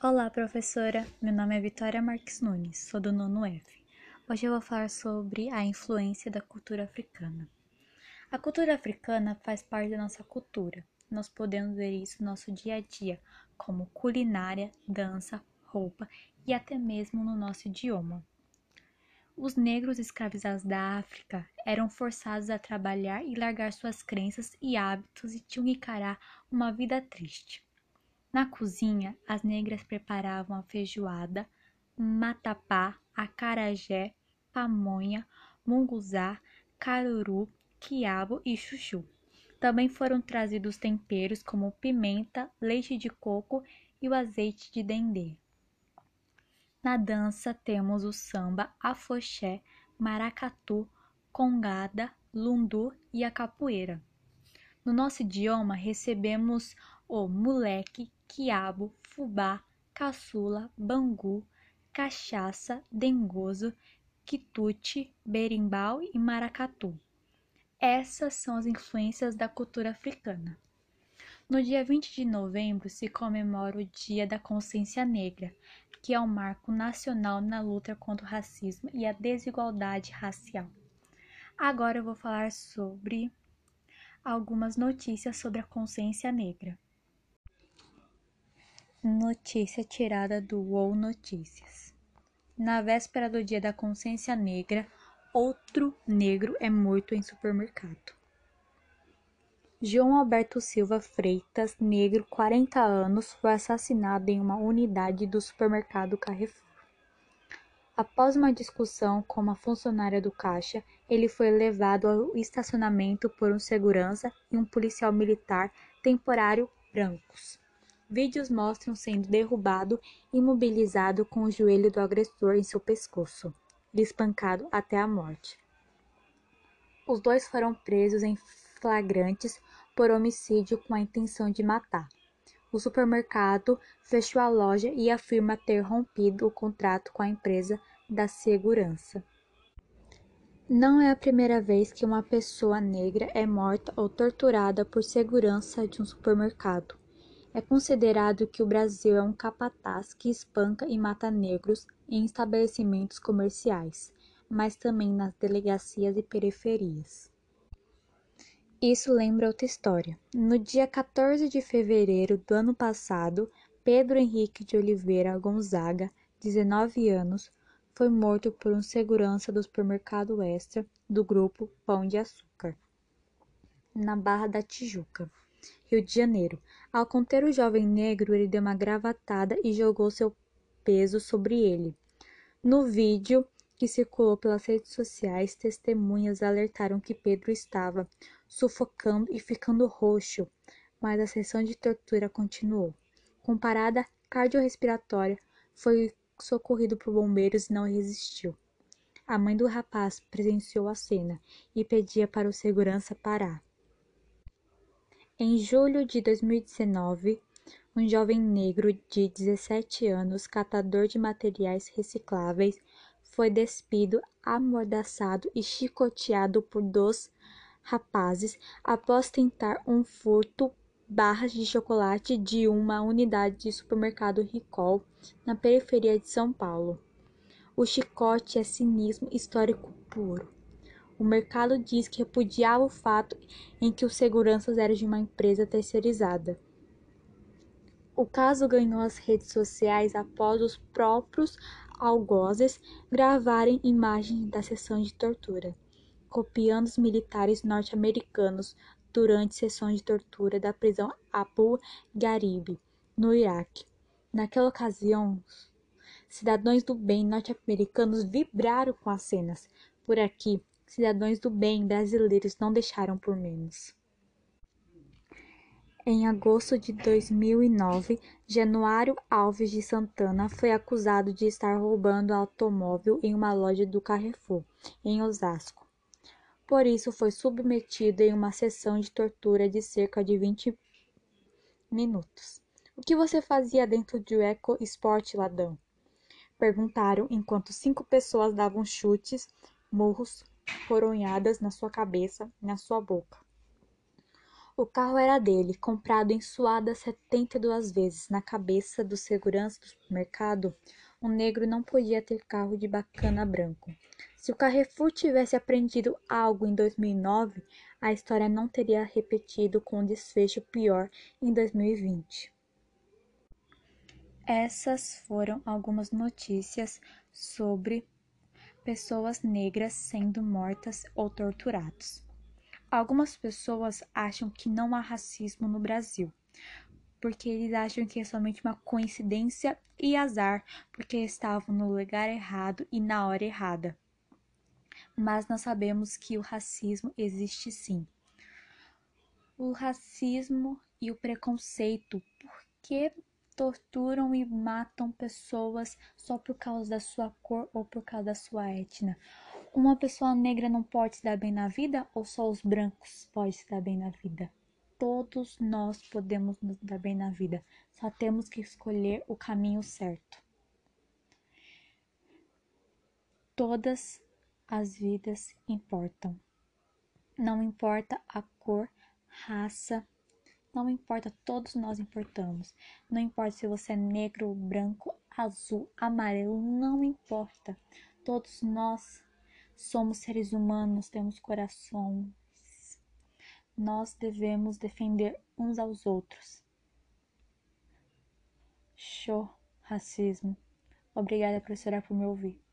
Olá, professora. Meu nome é Vitória Marques Nunes, sou do nono F. Hoje eu vou falar sobre a influência da cultura africana. A cultura africana faz parte da nossa cultura. Nós podemos ver isso no nosso dia a dia, como culinária, dança, roupa e até mesmo no nosso idioma. Os negros escravizados da África eram forçados a trabalhar e largar suas crenças e hábitos e tinham que encarar uma vida triste. Na cozinha, as negras preparavam a feijoada, matapá, acarajé, pamonha, munguzá, caruru, quiabo e chuchu. Também foram trazidos temperos como pimenta, leite de coco e o azeite de dendê. Na dança temos o samba, afoxé, maracatu, congada, lundu e a capoeira. No nosso idioma recebemos o moleque, quiabo, fubá, caçula, bangu, cachaça, dengoso, quitute, berimbau e maracatu. Essas são as influências da cultura africana. No dia 20 de novembro se comemora o Dia da Consciência Negra, que é um marco nacional na luta contra o racismo e a desigualdade racial. Agora eu vou falar sobre algumas notícias sobre a consciência negra. Notícia tirada do UOL Notícias. Na véspera do Dia da Consciência Negra, outro negro é morto em supermercado. João Alberto Silva Freitas, negro, 40 anos, foi assassinado em uma unidade do supermercado Carrefour. Após uma discussão com uma funcionária do caixa, ele foi levado ao estacionamento por um segurança e um policial militar temporário brancos. Vídeos mostram sendo derrubado imobilizado com o joelho do agressor em seu pescoço espancado até a morte. Os dois foram presos em flagrantes por homicídio com a intenção de matar. O supermercado fechou a loja e afirma ter rompido o contrato com a empresa da segurança. Não é a primeira vez que uma pessoa negra é morta ou torturada por segurança de um supermercado. É considerado que o Brasil é um capataz que espanca e mata negros em estabelecimentos comerciais, mas também nas delegacias e periferias. Isso lembra outra história. No dia 14 de fevereiro do ano passado, Pedro Henrique de Oliveira Gonzaga, 19 anos, foi morto por um segurança do supermercado Extra do grupo Pão de Açúcar, na Barra da Tijuca. Rio de Janeiro. Ao conter o jovem negro, ele deu uma gravatada e jogou seu peso sobre ele. No vídeo que circulou pelas redes sociais, testemunhas alertaram que Pedro estava sufocando e ficando roxo, mas a sessão de tortura continuou. Com parada cardiorrespiratória, foi socorrido por bombeiros e não resistiu. A mãe do rapaz presenciou a cena e pedia para o segurança parar. Em julho de 2019, um jovem negro de 17 anos, catador de materiais recicláveis, foi despido, amordaçado e chicoteado por dois rapazes após tentar um furto barras de chocolate de uma unidade de supermercado Ricol na periferia de São Paulo. O chicote é cinismo histórico puro. O mercado diz que repudiava o fato em que os seguranças eram de uma empresa terceirizada. O caso ganhou as redes sociais após os próprios algozes gravarem imagens da sessão de tortura, copiando os militares norte-americanos durante sessões de tortura da prisão Abu Ghraib, no Iraque. Naquela ocasião, cidadãos do bem norte-americanos vibraram com as cenas. Por aqui, cidadãos do bem brasileiros não deixaram por menos. Em agosto de 2009, Januário Alves de Santana foi acusado de estar roubando automóvel em uma loja do Carrefour, em Osasco. Por isso, foi submetido em uma sessão de tortura de cerca de 20 minutos. O que você fazia dentro do Eco Sport, ladrão? Perguntaram enquanto cinco pessoas davam chutes, murros, coronhadas na sua cabeça na sua boca. O carro era dele, comprado em suada setenta e duas vezes. Na cabeça do segurança do supermercado, um negro não podia ter carro de bacana branco. Se o Carrefour tivesse aprendido algo em 2009, a história não teria repetido com um desfecho pior em 2020. Essas foram algumas notícias sobre pessoas negras sendo mortas ou torturadas. Algumas pessoas acham que não há racismo no Brasil, porque eles acham que é somente uma coincidência e azar, porque estavam no lugar errado e na hora errada. Mas nós sabemos que o racismo existe sim. O racismo e o preconceito, porque torturam e matam pessoas só por causa da sua cor ou por causa da sua etnia. Uma pessoa negra não pode se dar bem na vida ou só os brancos podem se dar bem na vida? Todos nós podemos nos dar bem na vida, só temos que escolher o caminho certo. Todas as vidas importam. Não importa a cor, raça, não importa, todos nós importamos. Não importa se você é negro, branco, azul, amarelo, não importa. Todos nós somos seres humanos, temos corações. Nós devemos defender uns aos outros. Show racismo. Obrigada, professora, por me ouvir.